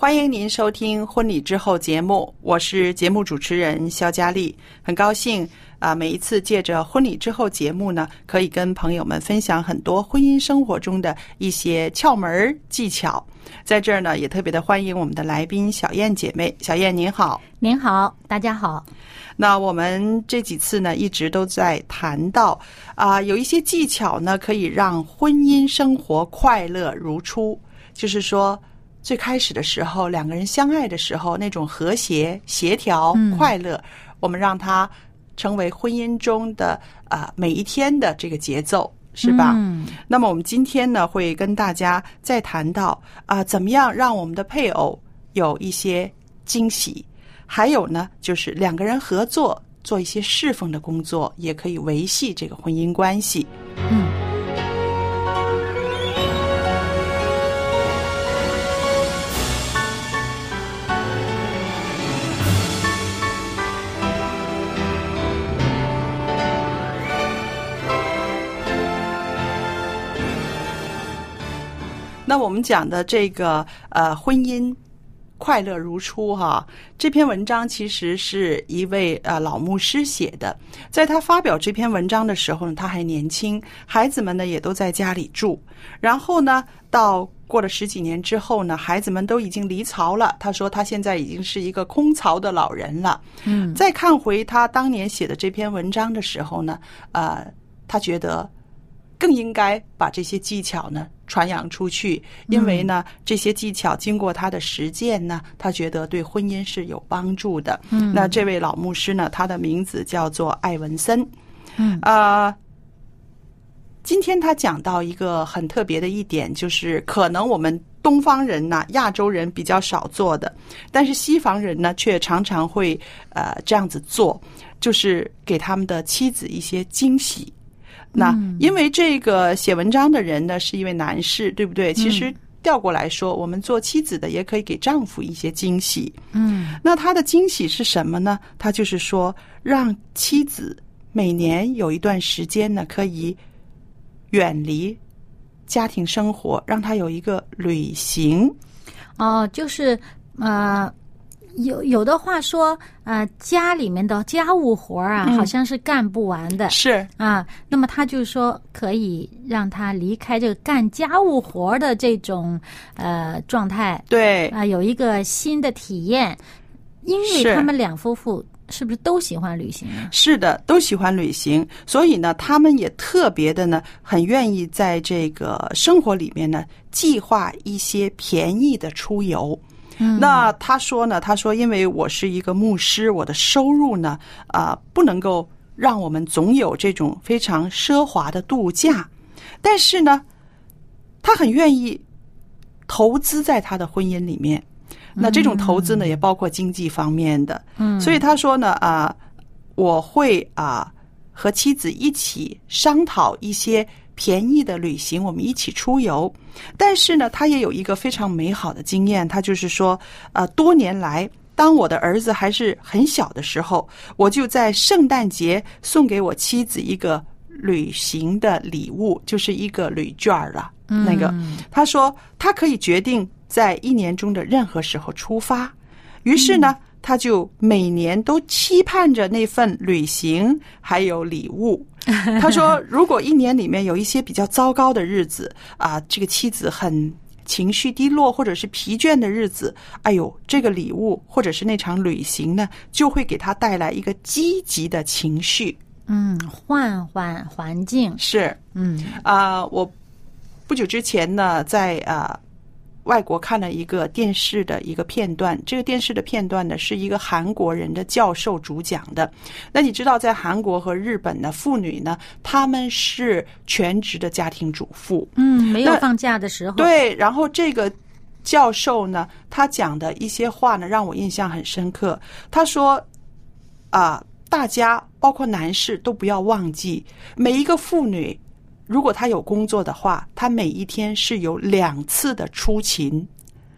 欢迎您收听《婚礼之后》节目，我是节目主持人肖佳丽，很高兴啊、每一次借着《婚礼之后》节目呢，可以跟朋友们分享很多婚姻生活中的一些窍门儿技巧。在这儿呢，也特别的欢迎我们的来宾小燕姐妹，小燕您好。您好，大家好。那我们这几次呢，一直都在谈到啊、有一些技巧呢，可以让婚姻生活快乐如初。就是说，最开始的时候，两个人相爱的时候，那种和谐、协调、嗯快乐，我们让它成为婚姻中的啊、每一天的这个节奏，是吧？嗯那么我们今天呢，会跟大家再谈到啊、怎么样让我们的配偶有一些惊喜，还有呢，就是两个人合作做一些侍奉的工作，也可以维系这个婚姻关系。嗯，那我们讲的这个呃婚姻快乐如初哈，这篇文章其实是一位呃老牧师写的。在他发表这篇文章的时候呢，他还年轻，孩子们呢也都在家里住。然后呢，到过了十几年之后呢，孩子们都已经离巢了。他说他现在已经是一个空巢的老人了。嗯，再看回他当年写的这篇文章的时候呢，呃，他觉得更应该把这些技巧呢传扬出去，因为呢，这些技巧经过他的实践呢，他觉得对婚姻是有帮助的。嗯那这位老牧师呢，他的名字叫做艾文森。嗯呃，今天他讲到一个很特别的一点，就是可能我们东方人呐、亚洲人比较少做的，但是西方人呢，却常常会呃这样子做，就是给他们的妻子一些惊喜。那因为这个写文章的人呢是一位男士，对不对？其实调过来说，我们做妻子的也可以给丈夫一些惊喜。嗯那他的惊喜是什么呢？他就是说，让妻子每年有一段时间呢，可以远离家庭生活，让他有一个旅行。哦，就是呃，有有的话说，呃，家里面的家务活儿啊，嗯。好像是干不完的。是。啊。那么他就说，可以让他离开这个干家务活儿的这种呃状态。对，啊，有一个新的体验，因为他们两夫妇是不是都喜欢旅行啊？是的，都喜欢旅行，所以呢，他们也特别的呢，很愿意在这个生活里面呢，计划一些便宜的出游。嗯那他说呢，他说，因为我是一个牧师，我的收入呢，啊、不能够让我们总有这种非常奢华的度假，但是呢，他很愿意投资在他的婚姻里面。那这种投资呢，也包括经济方面的。嗯，所以他说呢，啊、我会啊、和妻子一起商讨一些便宜的旅行，我们一起出游。但是呢，他也有一个非常美好的经验，他就是说，呃，多年来，当我的儿子还是很小的时候，我就在圣诞节送给我妻子一个旅行的礼物，就是一个旅券儿了。那个，他说他可以决定在一年中的任何时候出发，于是呢，他就每年都期盼着那份旅行还有礼物。他说，如果一年里面有一些比较糟糕的日子啊，这个妻子很情绪低落或者是疲倦的日子，哎呦，这个礼物或者是那场旅行呢，就会给他带来一个积极的情绪。嗯，换换环境，是，嗯啊、我不久之前呢，在啊、外国看了一个电视的一个片段，这个电视的片段呢是一个韩国人的教授主讲的。那你知道，在韩国和日本呢，妇女呢，她们是全职的家庭主妇，嗯，没有放假的时候，，对，然后这个教授呢，他讲的一些话呢，让我印象很深刻。他说：“啊、大家包括男士都不要忘记，每一个妇女，如果他有工作的话，他每一天是有两次的出勤。”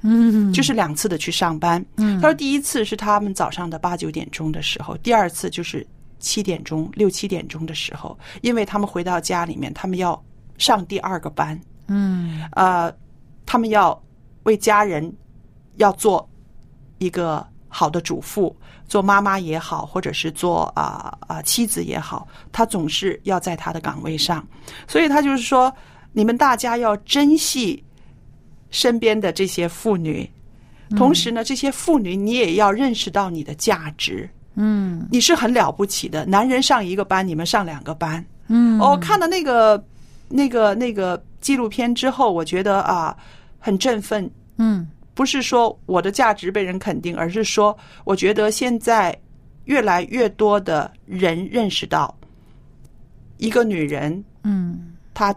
嗯，就是两次的去上班。嗯他说第一次是他们早上的八九点钟的时候，第二次就是七点钟、六七点钟的时候，因为他们回到家里面，他们要上第二个班。嗯呃，他们要为家人要做一个好的主妇，做妈妈也好，或者是做啊啊、妻子也好，她总是要在她的岗位上，所以他就是说，你们大家要珍惜身边的这些妇女，同时呢，这些妇女你也要认识到你的价值，嗯。你是很了不起的。男人上一个班，你们上两个班，嗯，我看了那个、那个、那个纪录片之后，我觉得啊，很振奋。嗯不是说我的价值被人肯定，而是说，我觉得现在越来越多的人认识到，一个女人嗯。她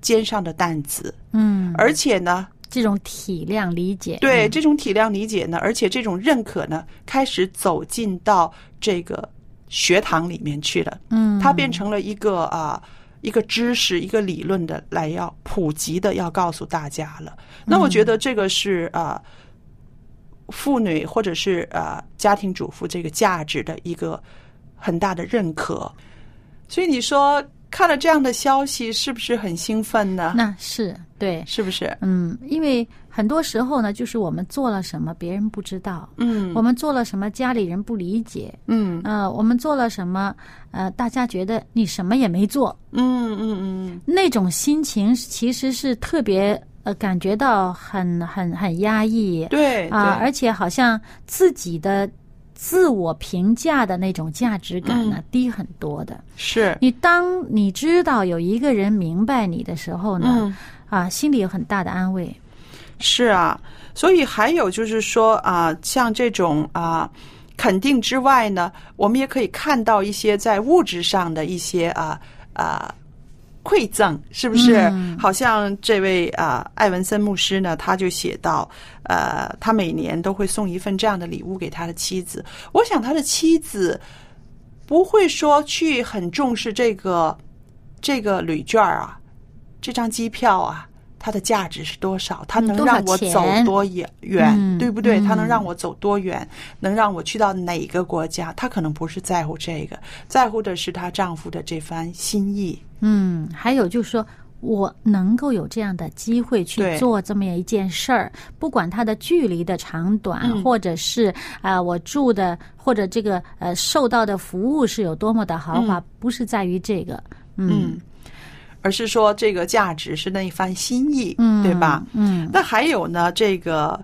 肩上的担子，嗯，而且呢，这种体谅理解，对嗯。这种体谅理解呢，而且这种认可呢，开始走进到这个学堂里面去了。嗯，它变成了一个啊、一个知识、一个理论的来要普及的，要告诉大家了。那我觉得这个是啊、妇女或者是呃、家庭主妇这个价值的一个很大的认可。所以你说看了这样的消息，是不是很兴奋呢？那是对，是不是？嗯，因为很多时候呢，就是我们做了什么，别人不知道；嗯。我们做了什么，家里人不理解。嗯。呃，我们做了什么，呃，大家觉得你什么也没做，嗯嗯嗯，那种心情其实是特别呃，感觉到很很很压抑。对啊，对。而且好像自己的自我评价的那种价值感呢、嗯。低很多的。是。你当你知道有一个人明白你的时候呢，嗯。啊，心里有很大的安慰。是啊，所以还有就是说啊，像这种啊肯定之外呢，我们也可以看到一些在物质上的一些啊啊馈赠，是不是？嗯好像这位啊艾文森牧师呢，他就写到，呃，他每年都会送一份这样的礼物给他的妻子。我想他的妻子不会说去很重视这个这个旅券啊，这张机票啊。它的价值是多少？它能让我走多远远，嗯对不对？它能嗯让我走多远？能让我去到哪个国家？她可能不是在乎这个，在乎的是她丈夫的这番心意。嗯，还有就是说。我能够有这样的机会去做这么一件事儿，不管它的距离的长短，嗯或者是啊、我住的或者这个呃受到的服务是有多么的豪华，不是在于这个，嗯，而是说这个价值是那一番心意，嗯，对吧？？嗯那还有呢，这个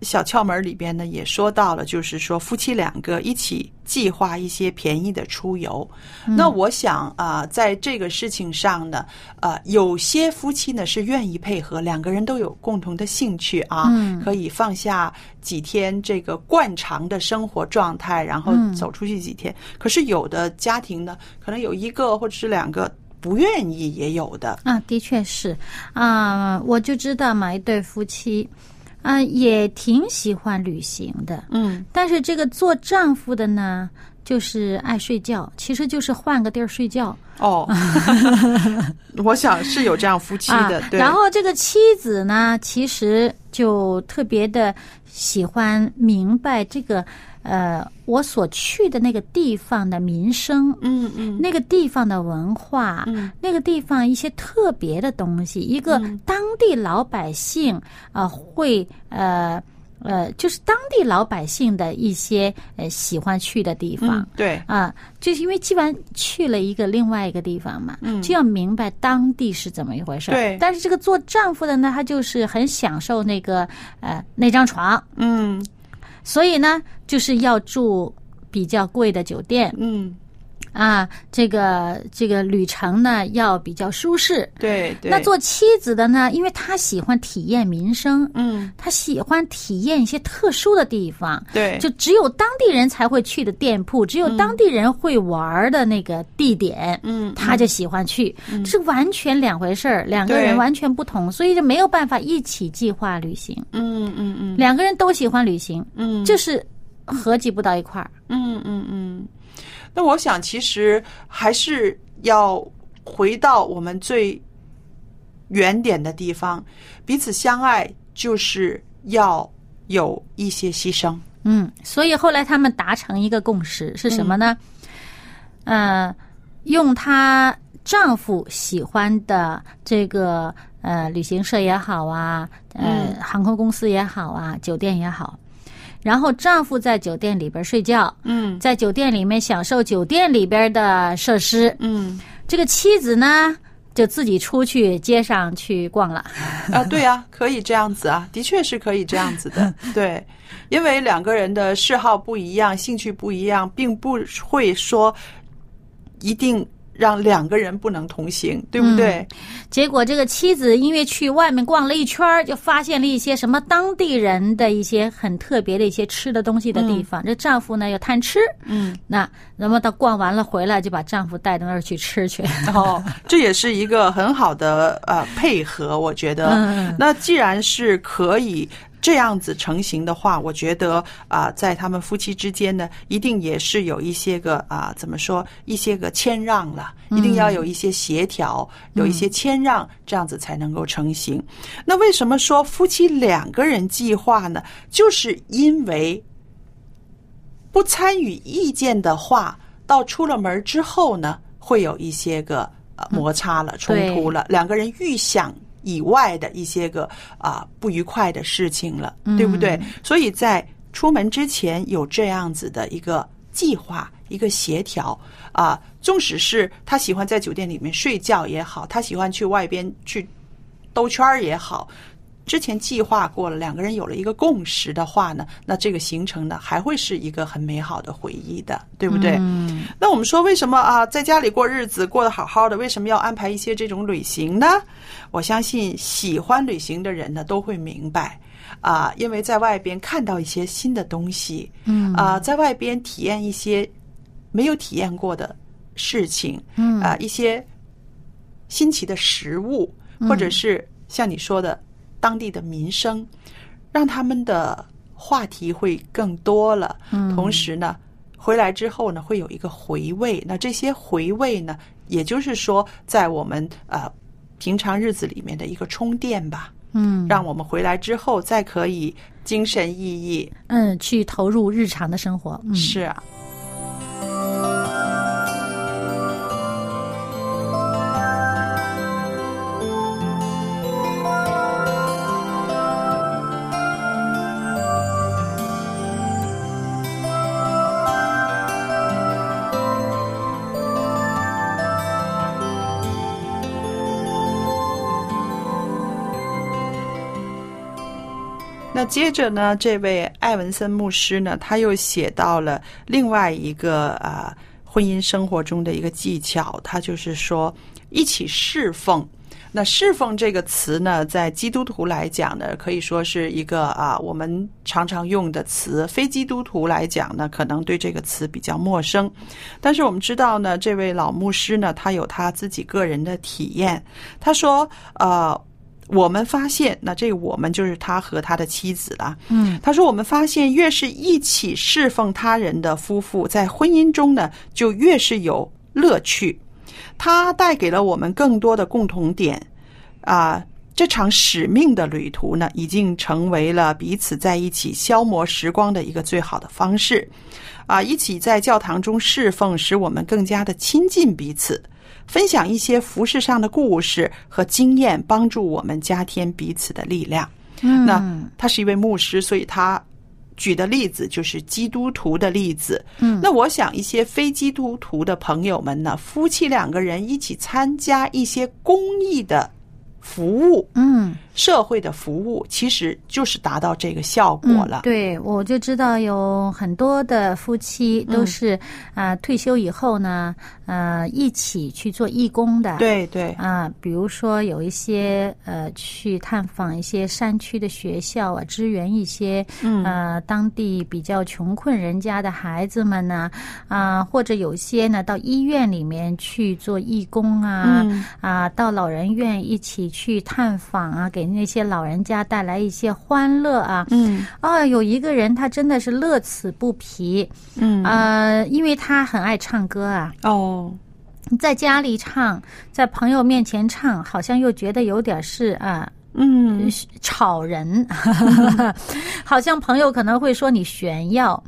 小窍门里边呢也说到了，就是说夫妻两个一起计划一些便宜的出游。那我想啊、在这个事情上呢，呃，有些夫妻呢是愿意配合，两个人都有共同的兴趣啊，嗯可以放下几天这个惯常的生活状态，然后嗯走出去几天。可是有的家庭呢，可能有一个或者是两个不愿意，也有的。啊，的确是啊，我就知道嘛，一对夫妻，啊、也挺喜欢旅行的。嗯但是这个做丈夫的呢，就是爱睡觉，其实就是换个地儿睡觉哦，我想是有这样夫妻的，啊。对。然后这个妻子呢，其实就特别的喜欢明白这个呃，我所去的那个地方的民生。嗯嗯。那个地方的文化，嗯。那个地方一些特别的东西，一个当地老百姓啊、呃会呃呃，就是当地老百姓的一些呃喜欢去的地方。嗯，对，啊，就是因为既然去了一个另外一个地方嘛，嗯。就要明白当地是怎么一回事儿。对。但是这个做丈夫的呢，他就是很享受那个呃那张床，嗯所以呢，就是要住比较贵的酒店。嗯，啊，这个这个旅程呢要比较舒适。对对。那做妻子的呢，因为他喜欢体验民生，嗯他喜欢体验一些特殊的地方，对，就只有当地人才会去的店铺，只有当地人会玩的那个地点，嗯他就喜欢去，这是完全两回事儿，两个人完全不同，所以就没有办法一起计划旅行。嗯嗯嗯两个人都喜欢旅行，嗯，就是合计不到一块儿。嗯嗯嗯。那我想，其实还是要回到我们最原点的地方，彼此相爱就是要有一些牺牲。嗯，所以后来他们达成一个共识是什么呢？呃，用她丈夫喜欢的这个呃旅行社也好啊，呃、航空公司也好啊，酒店也好，然后丈夫在酒店里边睡觉，嗯在酒店里面享受酒店里边的设施，嗯这个妻子呢就自己出去街上去逛了。啊，对啊，可以这样子啊，的确是可以这样子的。对，因为两个人的嗜好不一样，兴趣不一样，并不会说一定让两个人不能同行，对不对？结果这个妻子因为去外面逛了一圈儿，就发现了一些什么当地人的一些很特别的一些吃的东西的地方。这丈夫呢又贪吃，嗯，那那么他逛完了回来，就把丈夫带到那儿去吃去。哦，这也是一个很好的呃配合，我觉得。嗯那既然是可以。这样子成型的话，我觉得啊、在他们夫妻之间呢，一定也是有一些个啊、怎么说，一些个谦让了，一定要有一些协调，有一些谦让，这样子才能够成型。那为什么说夫妻两个人计划呢？就是因为不参与意见的话，到出了门之后呢，会有一些个呃摩擦了、冲突了，两个人预想以外的一些个啊、不愉快的事情了，对不对？所以在出门之前有这样子的一个计划、一个协调啊，纵使是他喜欢在酒店里面睡觉也好，他喜欢去外边去兜圈儿也好。之前计划过了，两个人有了一个共识的话呢，那这个行程呢还会是一个很美好的回忆的，对不对？嗯那我们说，为什么啊，在家里过日子过得好好的，为什么要安排一些这种旅行呢？我相信喜欢旅行的人呢都会明白啊，因为在外边看到一些新的东西，嗯啊，在外边体验一些没有体验过的事情，嗯啊，一些新奇的食物，或者是像你说的当地的民生，让他们的话题会更多了。嗯同时呢，回来之后呢，会有一个回味。那这些回味呢，也就是说，在我们呃平常日子里面的一个充电吧，嗯让我们回来之后再可以精神奕奕。嗯，去投入日常的生活。嗯，是啊。那接着呢，这位艾文森牧师呢，他又写到了另外一个啊、婚姻生活中的一个技巧，他就是说一起侍奉。那侍奉这个词呢，在基督徒来讲呢，可以说是一个啊我们常常用的词；非基督徒来讲呢，可能对这个词比较陌生。但是我们知道呢，这位老牧师呢，他有他自己个人的体验。他说，呃。我们发现，那这个我们就是他和他的妻子了。嗯他说：“我们发现，越是一起侍奉他人的夫妇，在婚姻中呢，就越是有乐趣。他带给了我们更多的共同点啊。这场使命的旅途呢，已经成为了彼此在一起消磨时光的一个最好的方式。啊，一起在教堂中侍奉，使我们更加的亲近彼此，分享一些服饰上的故事和经验，帮助我们加添彼此的力量。”嗯，那他是一位牧师，所以他举的例子就是基督徒的例子。嗯那我想一些非基督徒的朋友们呢，夫妻两个人一起参加一些公益的服务，嗯社会的服务，其实就是达到这个效果了。嗯。对，我就知道有很多的夫妻都是啊、呃退休以后呢，呃，一起去做义工的。。对对，啊，比如说有一些呃，去探访一些山区的学校啊，支援一些嗯呃当地比较穷困人家的孩子们呢，啊，或者有些呢到医院里面去做义工啊，嗯啊，到老人院一起去探访啊，给那些老人家带来一些欢乐啊。嗯。啊，有一个人他真的是乐此不疲，嗯。呃，因为他很爱唱歌啊。哦，在家里唱，在朋友面前唱，好像又觉得有点是啊。嗯。吵人，好像朋友可能会说你炫耀，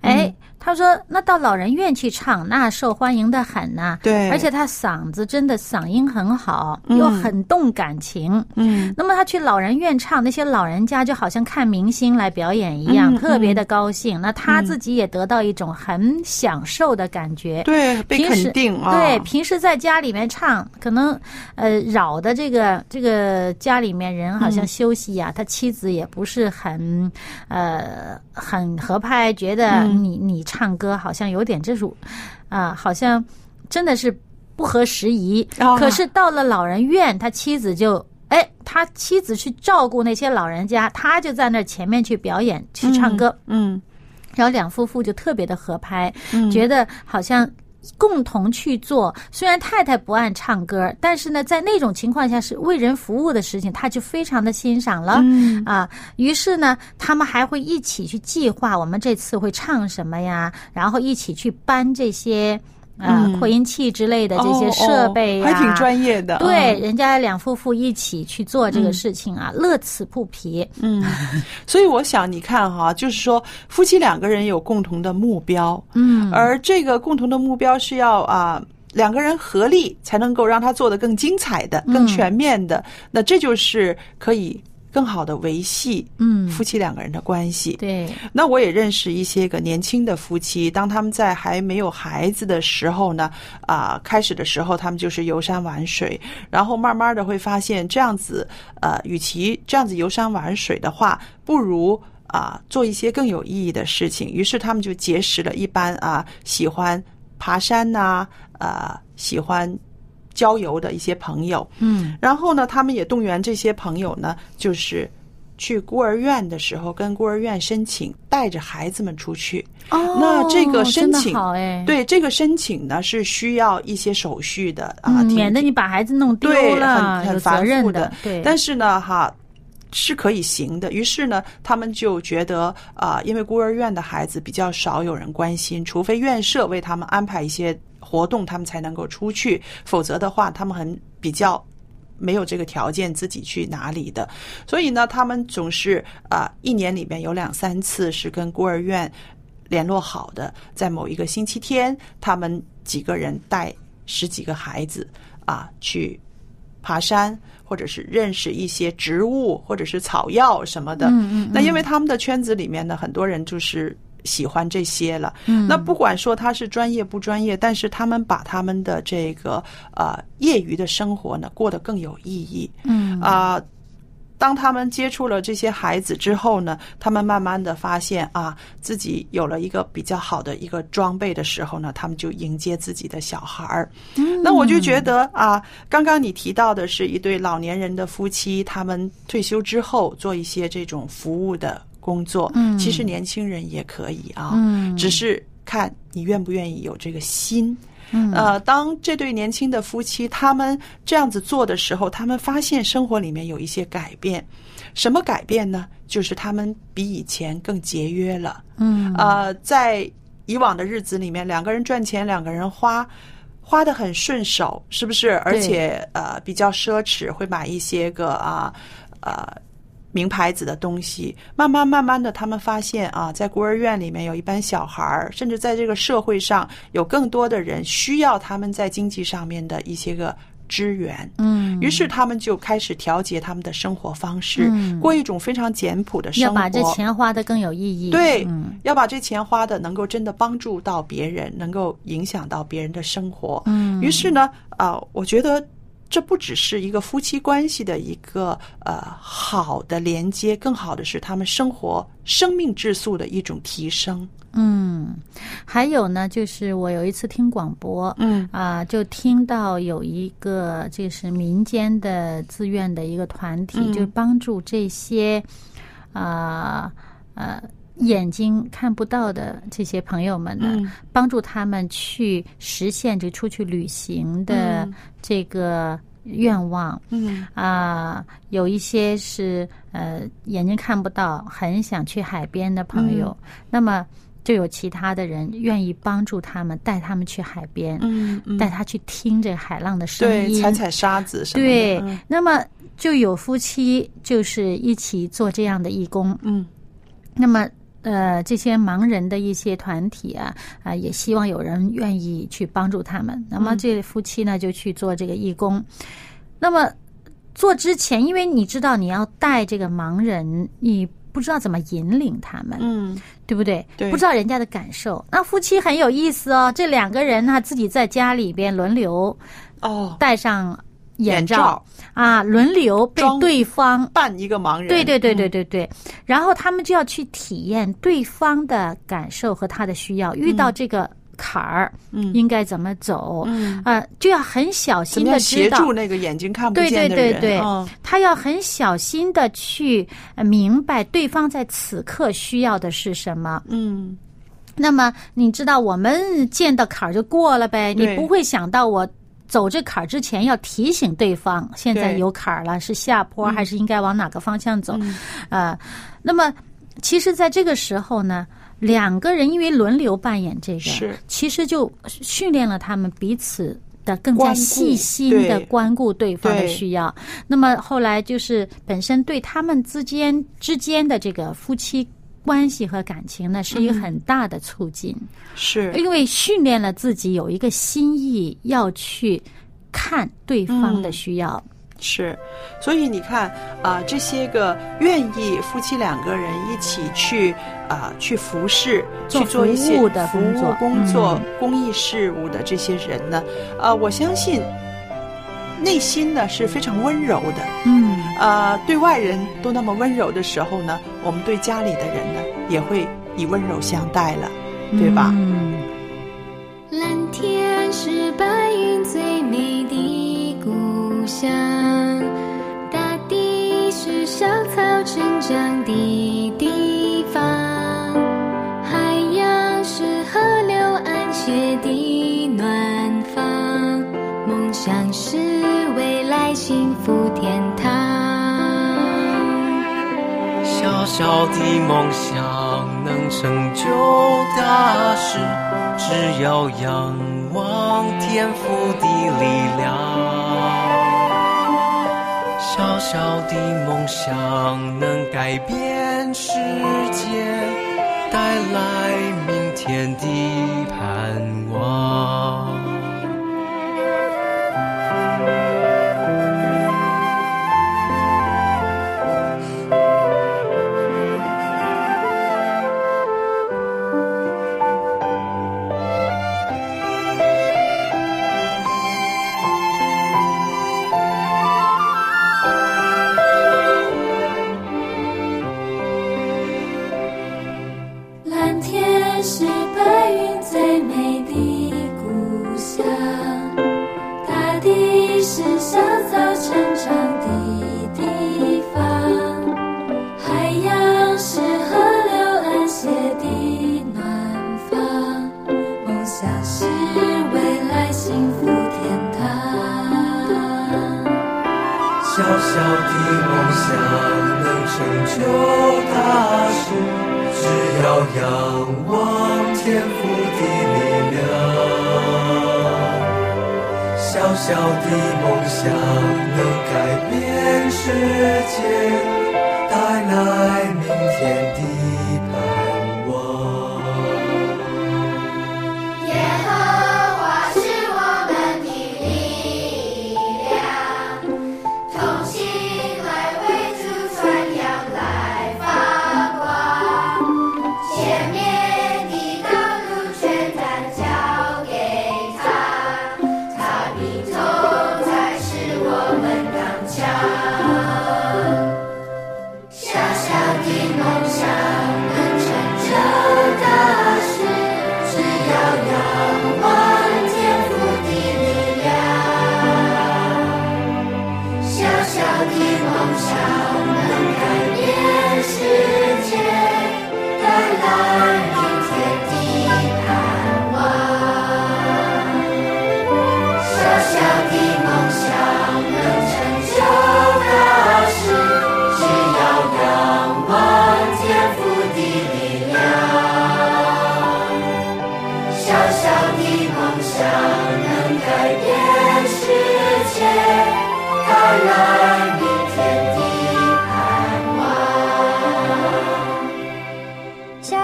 哎，他说那到老人院去唱，那受欢迎的很呐、对。而且他嗓子真的嗓音很好，嗯。又很动感情。嗯。那么他去老人院唱，那些老人家就好像看明星来表演一样，嗯特别的高兴。那他自己也得到一种很享受的感觉。对，被肯定啊，对，平时在家里面唱，可能呃扰的这个这个家里面人好像休息呀、他妻子也不是很呃很合拍，觉得嗯。你、你唱歌好像有点这种啊、好像真的是不合时宜。啊可是到了老人院，他妻子就。哎，他妻子去照顾那些老人家，他就在那前面去表演、去唱歌，嗯然后两夫妇就特别的合拍，嗯觉得好像共同去做。虽然太太不爱唱歌，但是呢，在那种情况下是为人服务的事情，他就非常的欣赏了、嗯啊。于是呢，他们还会一起去计划我们这次会唱什么呀，然后一起去搬这些。啊，嗯扩音器之类的这些哦设备还挺专业的，对，嗯人家两夫妇一起去做这个事情啊，乐此不疲。嗯，所以我想你看哈，就是说夫妻两个人有共同的目标，嗯，而这个共同的目标是要啊。两个人合力才能够让他做得更精彩的、更全面的，那这就是可以更好的维系嗯夫妻两个人的关系。对，那我也认识一些个年轻的夫妻，当他们在还没有孩子的时候呢，啊、开始的时候他们就是游山玩水，然后慢慢的会发现这样子，呃，与其这样子游山玩水的话，不如啊、做一些更有意义的事情。于是他们就结识了一般啊、喜欢爬山呐、啊，喜欢郊游的一些朋友。嗯然后呢，他们也动员这些朋友呢，就是去孤儿院的时候，跟孤儿院申请带着孩子们出去。哦，那这个申请好哎，对这个申请呢，是需要一些手续的啊，嗯，免得你把孩子弄丢对了，很很繁复的对，但是呢，哈。是可以行的，于是呢，他们就觉得啊、因为孤儿院的孩子比较少有人关心，除非院舍为他们安排一些活动，他们才能够出去，否则的话，他们很比较没有这个条件自己去哪里的。所以呢，他们总是啊、一年里面有两三次是跟孤儿院联络好的，在某一个星期天，他们几个人带十几个孩子啊去爬山，或者是认识一些植物或者是草药什么的。嗯嗯那因为他们的圈子里面呢，很多人就是。喜欢这些了，嗯那不管说他是专业不专业，但是他们把他们的这个呃业余的生活呢过得更有意义。嗯啊、当他们接触了这些孩子之后呢，他们慢慢的发现啊，自己有了一个比较好的一个装备的时候呢，他们就迎接自己的小孩儿。那我就觉得啊，刚刚你提到的是一对老年人的夫妻，他们退休之后做一些这种服务的工作，嗯其实年轻人也可以啊，嗯只是看你愿不愿意有这个心。嗯呃，当这对年轻的夫妻他们这样子做的时候，他们发现生活里面有一些改变。什么改变呢？就是他们比以前更节约了。嗯呃，在以往的日子里面，两个人赚钱，两个人花，花的很顺手，是不是？而且呃比较奢侈，会买一些个啊呃名牌子的东西。慢慢慢慢的，他们发现啊，在孤儿院里面有一班小孩儿，甚至在这个社会上有更多的人需要他们在经济上面的一些个支援。嗯，于是他们就开始调节他们的生活方式，嗯过一种非常简朴的生活。要把这钱花的更有意义。对，嗯要把这钱花的能够真的帮助到别人，能够影响到别人的生活。嗯于是呢，啊、我觉得这不只是一个夫妻关系的一个呃好的连接，更好的是他们生活生命质素的一种提升。嗯，还有呢，就是我有一次听广播，嗯啊，就听到有一个就是民间的自愿的一个团体，嗯就帮助这些啊呃眼睛看不到的这些朋友们呢，嗯。帮助他们去实现这出去旅行的嗯。这个愿望。嗯。啊、有一些是呃眼睛看不到，很想去海边的朋友，嗯。那么就有其他的人愿意帮助他们，带他们去海边，嗯嗯，带他去听这海浪的声对，音，踩踩沙子什么的。对嗯。那么就有夫妻就是一起做这样的义工，嗯。那么。呃，这些盲人的一些团体啊，啊、也希望有人愿意去帮助他们。那么嗯这夫妻呢，就去做这个义工。那么做之前，因为你知道你要带这个盲人，你不知道怎么引领他们，嗯对不对？对不知道人家的感受。那夫妻很有意思哦，这两个人呢，自己在家里边轮流哦，带上眼眼罩。啊，轮流被对方扮一个盲人。对对对对嗯对。对，然后他们就要去体验对方的感受和他的需要，遇到这个坎儿，嗯。应该怎么走，嗯，啊，就要很小心的知道协助，那个眼睛看不对见的人？对对对嗯，他要很小心的去呃明白对方在此刻需要的是什么。嗯。那么你知道，我们见到坎儿就过了呗，你不会想到我。走这坎儿之前要提醒对方，现在有坎儿了，是下坡还是应该往哪个方向走？嗯。呃，那么其实，在这个时候呢，两个人因为轮流扮演这个，是。其实就训练了他们彼此的更加细心的关顾对方的需要。那么后来就是本身对他们之间之间的这个夫妻关系和感情呢，是一个嗯。很大的促进，是。因为训练了自己有一个心意要去看对方的嗯。需要。是，所以你看啊、这些个愿意夫妻两个人一起去啊、去服侍，去做一些服务的工作。工作、嗯。公益事务的这些人呢，啊，我相信内心呢是非常温柔的。嗯呃，对外人都那么温柔的时候呢，我们对家里的人呢也会以温柔相待了，对吧？嗯。蓝天是白云最美的故乡，大地是小草成长的地方，海洋是河流安歇的暖房，梦想是未来幸福天堂。小小的梦想能成就大事，只要仰望天赋的力量。小小的梦想能改变世界，带来明天的盼望。仰望天父的力量。小小的梦想能改变世界，带来明天的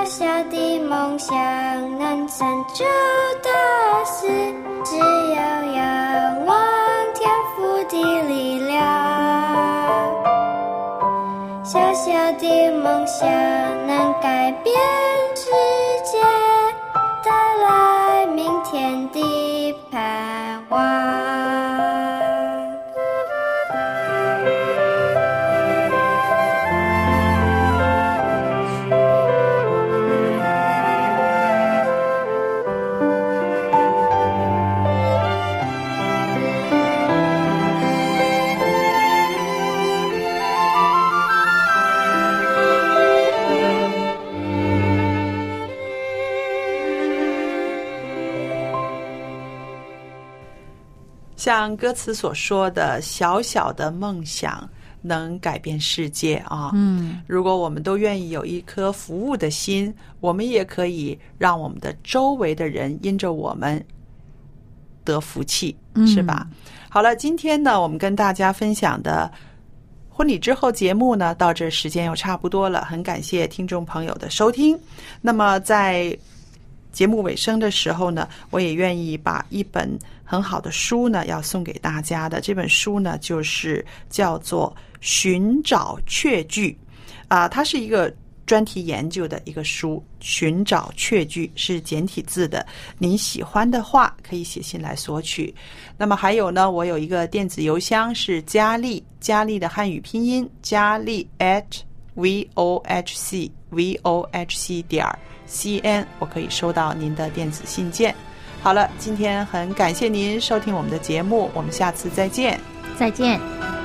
小小的梦想能成就大事，只要仰望天赋的力量。小小的梦想能改变世界，带来明天的盼像歌词所说的，小小的梦想能改变世界啊！嗯，如果我们都愿意有一颗服务的心，我们也可以让我们的周围的人因着我们得福气，是吧？好了，今天呢，我们跟大家分享的婚礼之后节目呢，到这时间又差不多了，很感谢听众朋友的收听。那么在节目尾声的时候呢，我也愿意把一本很好的书呢，要送给大家的。这本书呢，就是叫做《寻找确据》，啊、它是一个专题研究的一个书，《寻找确据》是简体字的。您喜欢的话，可以写信来索取。那么还有呢，我有一个电子邮箱是佳丽，佳丽的汉语拼音佳丽 at v o h c v o h c 点儿 c n，我可以收到您的电子信件。好了，今天很感谢您收听我们的节目，我们下次再见。再见。